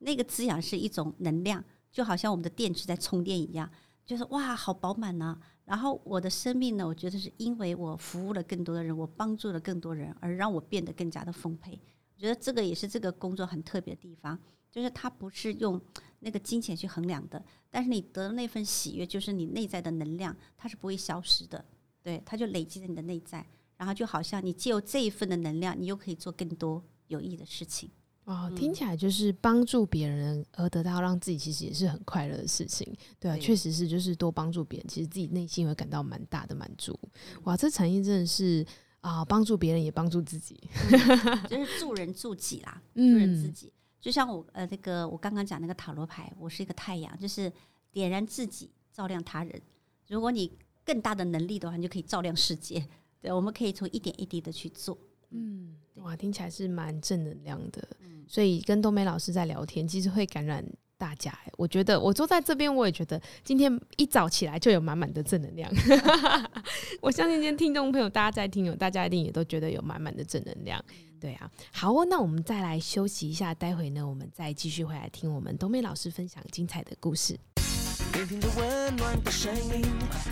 那个滋养是一种能量，就好像我们的电池在充电一样，就是哇，好饱满呐。然后我的生命呢，我觉得是因为我服务了更多的人，我帮助了更多人，而让我变得更加的丰沛。我觉得这个也是这个工作很特别的地方，就是它不是用那个金钱去衡量的，但是你得的那份喜悦，就是你内在的能量，它是不会消失的，对，它就累积在你的内在，然后就好像你借由这一份的能量，你又可以做更多有益的事情。哦，听起来就是帮助别人而得到让自己其实也是很快乐的事情。对啊，确实是，就是多帮助别人，其实自己内心会感到蛮大的满足。哇，这产业真的是啊，帮助别人也帮助自己，嗯，就是助人助己啦，助人自己。就像我呃那个我刚刚讲那个塔罗牌，我是一个太阳，就是点燃自己，照亮他人。如果你更大的能力的话，你就可以照亮世界。对，我们可以从一点一滴的去做。嗯，哇，听起来是蛮正能量的。所以跟冬梅老师在聊天，其实会感染大家。我觉得我坐在这边，我也觉得今天一早起来就有满满的正能量。我相信今天听众朋友大家在听，大家一定也都觉得有满满的正能量。对啊，好哦，那我们再来休息一下，待会呢，我们再继续回来听我们冬梅老师分享精彩的故事。聆听着温暖的声音，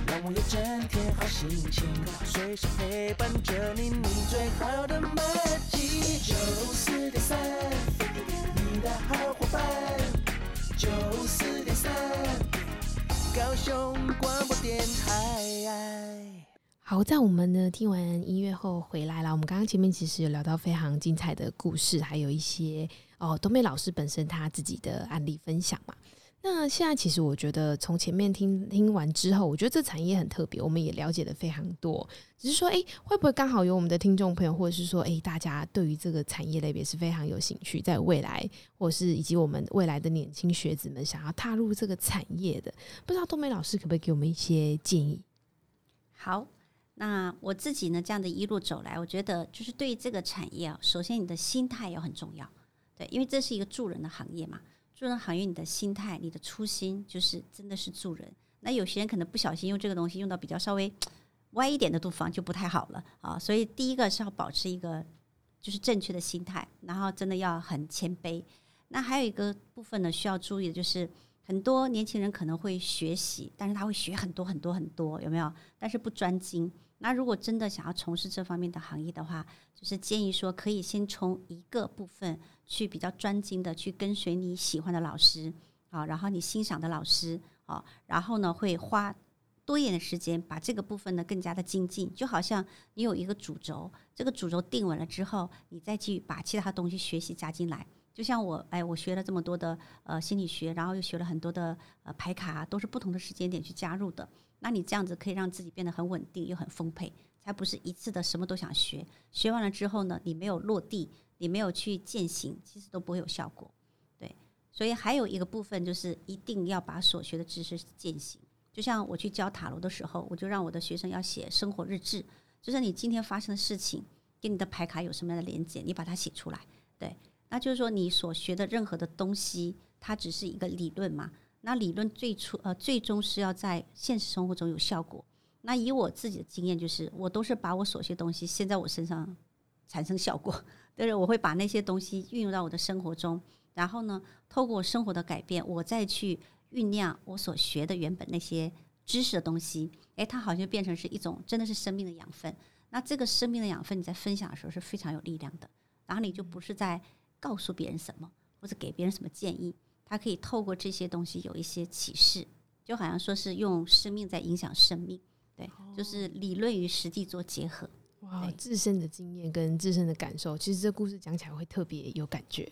让我有整天好心情，随时陪伴着你，你最好的默契。九四点三，你的好伙伴。九四点三，高雄广播电台。好，在我们呢听完音乐后回来了。我们刚刚前面其实有聊到非常精彩的故事，还有一些哦，冬梅老师本身他自己的案例分享嘛。那现在其实我觉得，从前面听听完之后，我觉得这产业很特别，我们也了解的非常多。只是说，诶，会不会刚好有我们的听众朋友，或者是说，诶，大家对于这个产业类别是非常有兴趣，在未来，或者是以及我们未来的年轻学子们想要踏入这个产业的，不知道冬梅老师可不可以给我们一些建议？好，那我自己呢，这样的一路走来，我觉得就是对于这个产业啊，首先你的心态要很重要，对，因为这是一个助人的行业嘛。助人行业，你的心态、你的初心就是真的是助人。那有些人可能不小心用这个东西用到比较稍微 歪一点的地方，就不太好了啊。所以第一个是要保持一个就是正确的心态，然后真的要很谦卑。那还有一个部分呢，需要注意的就是很多年轻人可能会学习，但是他会学很多很多很多，有没有？但是不专精。那如果真的想要从事这方面的行业的话，就是建议说可以先从一个部分。去比较专精的去跟随你喜欢的老师啊，然后你欣赏的老师啊，然后呢会花多一点的时间把这个部分呢更加的精进，就好像你有一个主轴，这个主轴定稳了之后，你再去把其他东西学习加进来。就像我哎，我学了这么多的呃心理学，然后又学了很多的呃牌卡，都是不同的时间点去加入的。那你这样子可以让自己变得很稳定又很丰沛，才不是一次的什么都想学，学完了之后呢，你没有落地。你没有去践行，其实都不会有效果。对，所以还有一个部分就是一定要把所学的知识践行。就像我去教塔罗的时候，我就让我的学生要写生活日志，就是你今天发生的事情跟你的牌卡有什么样的连接，你把它写出来。对，那就是说你所学的任何的东西，它只是一个理论嘛。那理论最初呃最终是要在现实生活中有效果。那以我自己的经验，就是我都是把我所学东西先在我身上产生效果。但是我会把那些东西运用到我的生活中，然后呢，透过生活的改变，我再去酝酿我所学的原本那些知识的东西。诶，它好像变成是一种真的是生命的养分。那这个生命的养分，你在分享的时候是非常有力量的。然后你就不是在告诉别人什么，或者给别人什么建议，他可以透过这些东西有一些启示，就好像说是用生命在影响生命。对，就是理论与实际做结合。哇，自身的经验跟自身的感受，其实这故事讲起来会特别有感觉，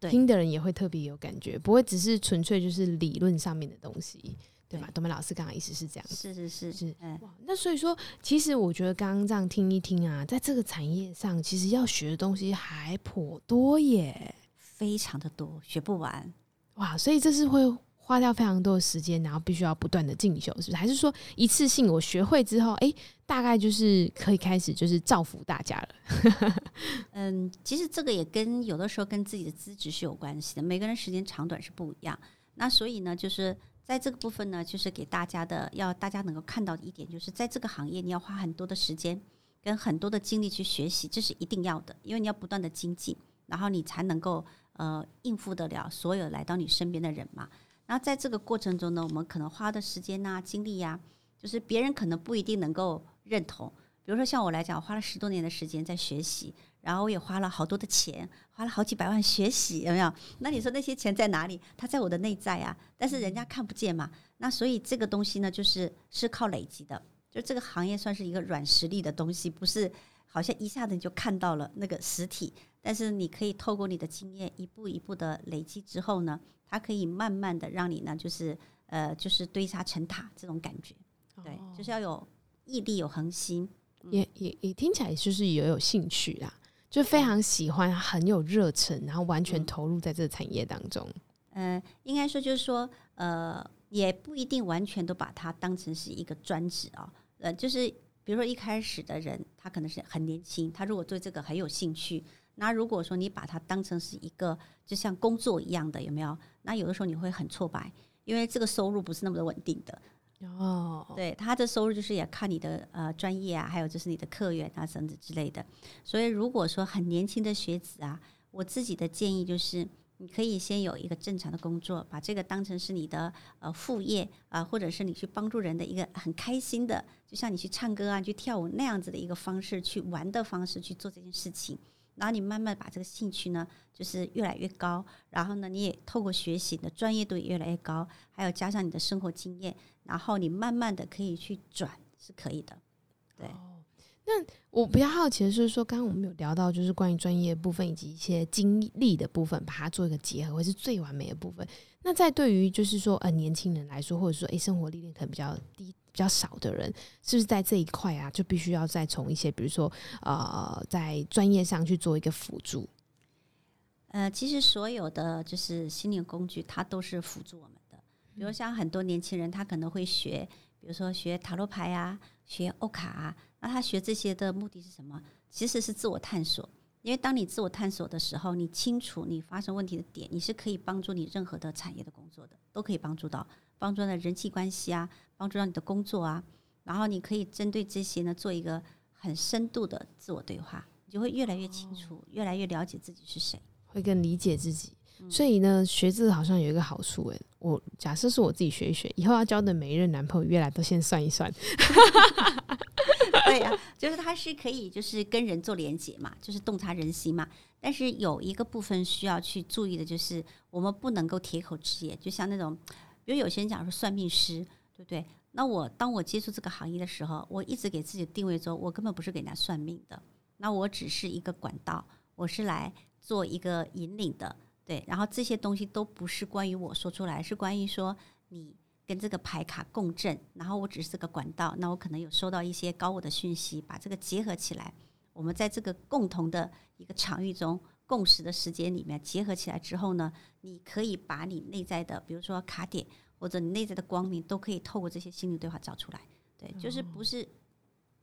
听的人也会特别有感觉，不会只是纯粹就是理论上面的东西，对吧？董梅老师刚刚意思是这样子，是是是是，哇，那所以说，其实我觉得刚刚这样听一听啊，在这个产业上，其实要学的东西还颇多耶，非常的多，学不完，哇，所以这是会。花掉非常多的时间，然后必须要不断的进修，是不是？还是说一次性我学会之后，哎，大概就是可以开始就是造福大家了？嗯，其实这个也跟有的时候跟自己的资质是有关系的，每个人时间长短是不一样。那所以呢，就是在这个部分呢，就是给大家的，要大家能够看到的一点，就是在这个行业你要花很多的时间跟很多的精力去学习，这是一定要的，因为你要不断的精进，然后你才能够呃应付得了所有来到你身边的人嘛。那在这个过程中呢，我们可能花的时间呐、啊、精力呀、就是别人可能不一定能够认同。比如说像我来讲，我花了十多年的时间在学习，然后我也花了好多的钱，花了好几百万学习，有没有？那你说那些钱在哪里？它在我的内在啊，但是人家看不见嘛。那所以这个东西呢，就是是靠累积的。就这个行业算是一个软实力的东西，不是好像一下子你就看到了那个实体，但是你可以透过你的经验一步一步的累积之后呢，它可以慢慢的让你呢，就是呃，就是堆沙成塔这种感觉。对，哦、就是要有毅力，有恒心，也也也听起来就是也有兴趣啦，就非常喜欢，很有热忱，然后完全投入在这个产业当中。嗯、呃，应该说就是说，呃，也不一定完全都把它当成是一个专职啊。呃，就是比如说一开始的人，他可能是很年轻，他如果对这个很有兴趣，那如果说你把它当成是一个就像工作一样的，有没有？那有的时候你会很挫败，因为这个收入不是那么的稳定的。哦，对，他的收入就是也看你的呃专业啊，还有就是你的客源啊，甚至之类的。所以如果说很年轻的学子啊，我自己的建议就是。你可以先有一个正常的工作，把这个当成是你的呃副业啊、或者是你去帮助人的一个很开心的，就像你去唱歌啊、去跳舞那样子的一个方式，去玩的方式去做这件事情。然后你慢慢把这个兴趣呢，就是越来越高，然后呢，你也透过学习，你的专业度也越来越高，还有加上你的生活经验，然后你慢慢的可以去转，是可以的，对。那我比较好奇的是说，刚刚我们有聊到，就是关于专业部分以及一些经历的部分，把它做一个结合，会是最完美的部分。那在对于就是说，呃，年轻人来说，或者说，诶，生活历练可能比较低、比较少的人，是不是在这一块啊，就必须要再从一些，比如说，呃，在专业上去做一个辅助？呃，其实所有的就是心灵工具，它都是辅助我们的。比如像很多年轻人，他可能会学，比如说学塔罗牌啊，学欧卡啊。那他学这些的目的是什么？其实是自我探索。因为当你自我探索的时候，你清楚你发生问题的点，你是可以帮助你任何的产业的工作的，都可以帮助到，帮助到人际关系啊，帮助到你的工作啊。然后你可以针对这些呢，做一个很深度的自我对话，你就会越来越清楚，越来越了解自己是谁，会更理解自己。所以呢，学字好像有一个好处诶、欸，我假设是我自己学一学，以后要交的每一任男朋友，约来都先算一算。对呀、啊，就是他是可以就是跟人做连接嘛，就是洞察人心嘛。但是有一个部分需要去注意的，就是我们不能够铁口直言。就像那种，比如有些人讲说算命师，对不对？那我当我接触这个行业的时候，我一直给自己定位说，我根本不是给人家算命的，那我只是一个管道，我是来做一个引领的。对，然后这些东西都不是关于我说出来，是关于说你跟这个牌卡共振，然后我只是这个管道，那我可能有收到一些高我的讯息，把这个结合起来，我们在这个共同的一个场域中共识的时间里面结合起来之后呢，你可以把你内在的，比如说卡点或者你内在的光明，都可以透过这些心灵对话找出来。对，就是不是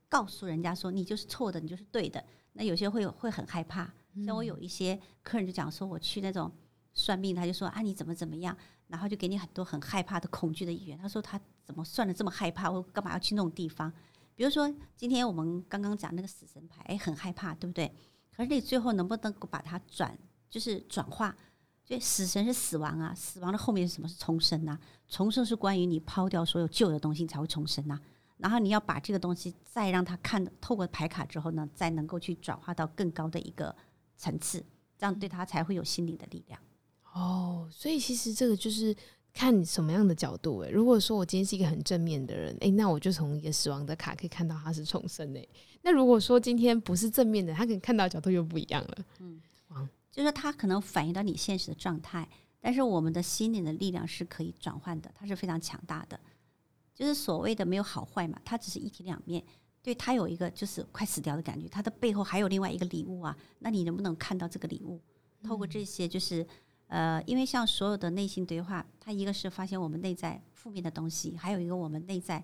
告诉人家说你就是错的，你就是对的，那有些会会很害怕。像我有一些客人就讲说，我去那种算命，他就说啊，你怎么怎么样，然后就给你很多很害怕的恐惧的语言。他说他怎么算的这么害怕，我干嘛要去那种地方？比如说今天我们刚刚讲那个死神牌，哎，很害怕，对不对？可是你最后能不能够把它转，就是转化？就死神是死亡啊，死亡的后面是什么？是重生啊？重生是关于你抛掉所有旧的东西才会重生啊。然后你要把这个东西再让他看，透过牌卡之后呢，再能够去转化到更高的一个。层次，这样对他才会有心理的力量。哦，所以其实这个就是看你什么样的角度诶，如果说我今天是一个很正面的人，诶，那我就从一个死亡的卡可以看到他是重生诶。那如果说今天不是正面的，他可能看到的角度又不一样了。嗯，就是他可能反映到你现实的状态，但是我们的心灵的力量是可以转换的，它是非常强大的。就是所谓的没有好坏嘛，它只是一体两面。对，他有一个就是快死掉的感觉，他的背后还有另外一个礼物啊。那你能不能看到这个礼物？透过这些，就是呃，因为像所有的内心对话，它一个是发现我们内在负面的东西，还有一个我们内在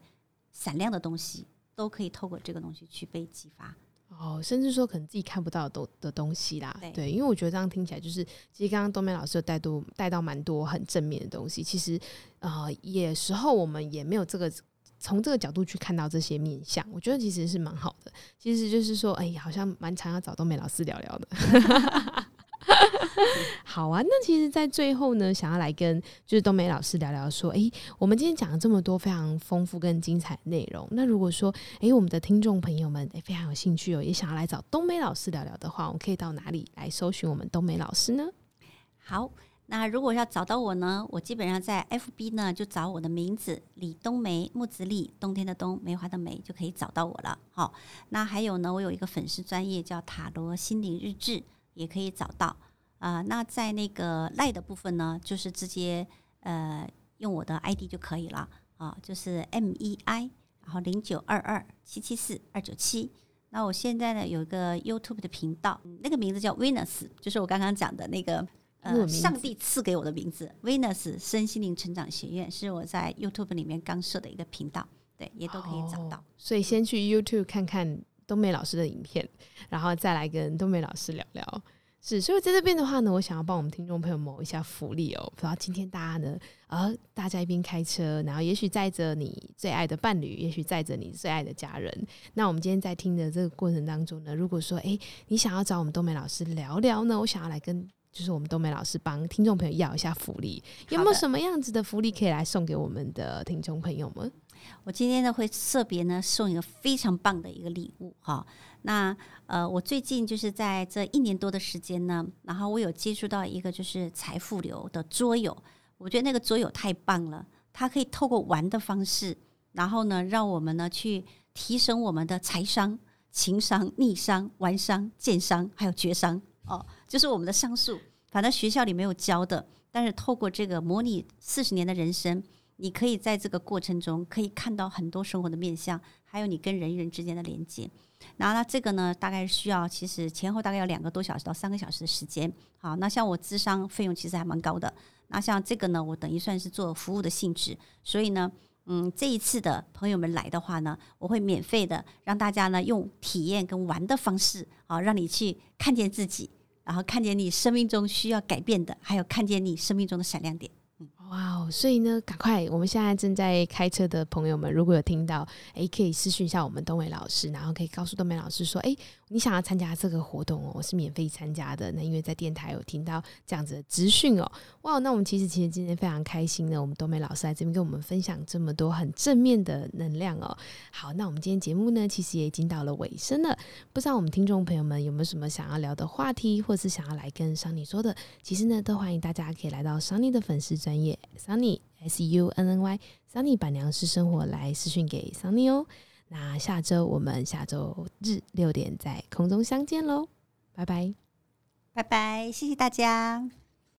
闪亮的东西，都可以透过这个东西去被激发。哦，甚至说可能自己看不到的的东西啦。对，对，因为我觉得这样听起来就是，其实刚刚冬梅老师有带多带到蛮多很正面的东西。其实呃，有时候我们也没有这个。从这个角度去看到这些面相，我觉得其实是蛮好的。其实就是说，哎，好像蛮常要找冬梅老师聊聊的。好啊，那其实，在最后呢，想要来跟就是冬梅老师聊聊，说，哎，我们今天讲了这么多非常丰富跟精彩的内容。那如果说，哎，我们的听众朋友们，哎，非常有兴趣哦，也想要来找冬梅老师聊聊的话，我们可以到哪里来搜寻我们冬梅老师呢？好。那如果要找到我呢，我基本上在 FB 呢就找我的名字李冬梅，木子李，冬天的冬，梅花的梅，就可以找到我了。好，那还有呢，我有一个粉丝专业叫塔罗心灵日志，也可以找到。啊、那在那个赖的部分呢，就是直接呃用我的 ID 就可以了啊，就是 M E I，然后零九二二七七四二九七。那我现在呢有一个 YouTube 的频道，那个名字叫 Venus，就是我刚刚讲的那个。呃，上帝赐给我的名字 Venus 身心灵成长学院是我在 YouTube 里面刚设的一个频道，对，也都可以找到。哦，所以先去 YouTube 看看冬梅老师的影片，然后再来跟冬梅老师聊聊。是，所以在这边的话呢，我想要帮我们听众朋友谋一下福利哦。不知道今天大家呢，呃，大家一边开车，然后也许载着你最爱的伴侣，也许载着你最爱的家人。那我们今天在听的这个过程当中呢，如果说，哎，你想要找我们冬梅老师聊聊呢，我想要来跟。就是我们冬梅老师帮听众朋友要一下福利，有没有什么样子的福利可以来送给我们的听众朋友们？我今天呢会特别呢送一个非常棒的一个礼物哈。那呃，我最近就是在这一年多的时间呢，然后我有接触到一个就是财富流的桌游，我觉得那个桌游太棒了，它可以透过玩的方式，然后呢让我们呢去提升我们的财商、情商、逆商、玩商、健商，还有绝商。哦，就是我们的商数，反正学校里没有教的，但是透过这个模拟四十年的人生，你可以在这个过程中可以看到很多生活的面向，还有你跟人与人之间的连接。然后呢，这个呢，大概需要其实前后大概要两个多小时到三个小时的时间。好，那像我智商费用其实还蛮高的。那像这个呢，我等于算是做服务的性质，所以呢，嗯，这一次的朋友们来的话呢，我会免费的让大家呢用体验跟玩的方式，好，让你去看见自己。然后看见你生命中需要改变的，还有看见你生命中的闪亮点。哇哦！所以呢，赶快，我们现在正在开车的朋友们，如果有听到，诶，可以私讯一下我们东伟老师，然后可以告诉东伟老师说，诶，你想要参加这个活动哦，我是免费参加的。那因为在电台有听到这样子的资讯哦，哇，那我们其实其实今天非常开心呢，我们冬梅老师来这边跟我们分享这么多很正面的能量哦。好，那我们今天节目呢，其实也已经到了尾声了，不知道我们听众朋友们有没有什么想要聊的话题，或是想要来跟桑尼说的，其实呢，都欢迎大家可以来到桑尼的粉丝专页。Sunny S U N N Y Sunny 板娘私生活来私讯给桑尼哦。那下周我们下周日六点在空中相见喽，拜拜，拜拜，谢谢大家。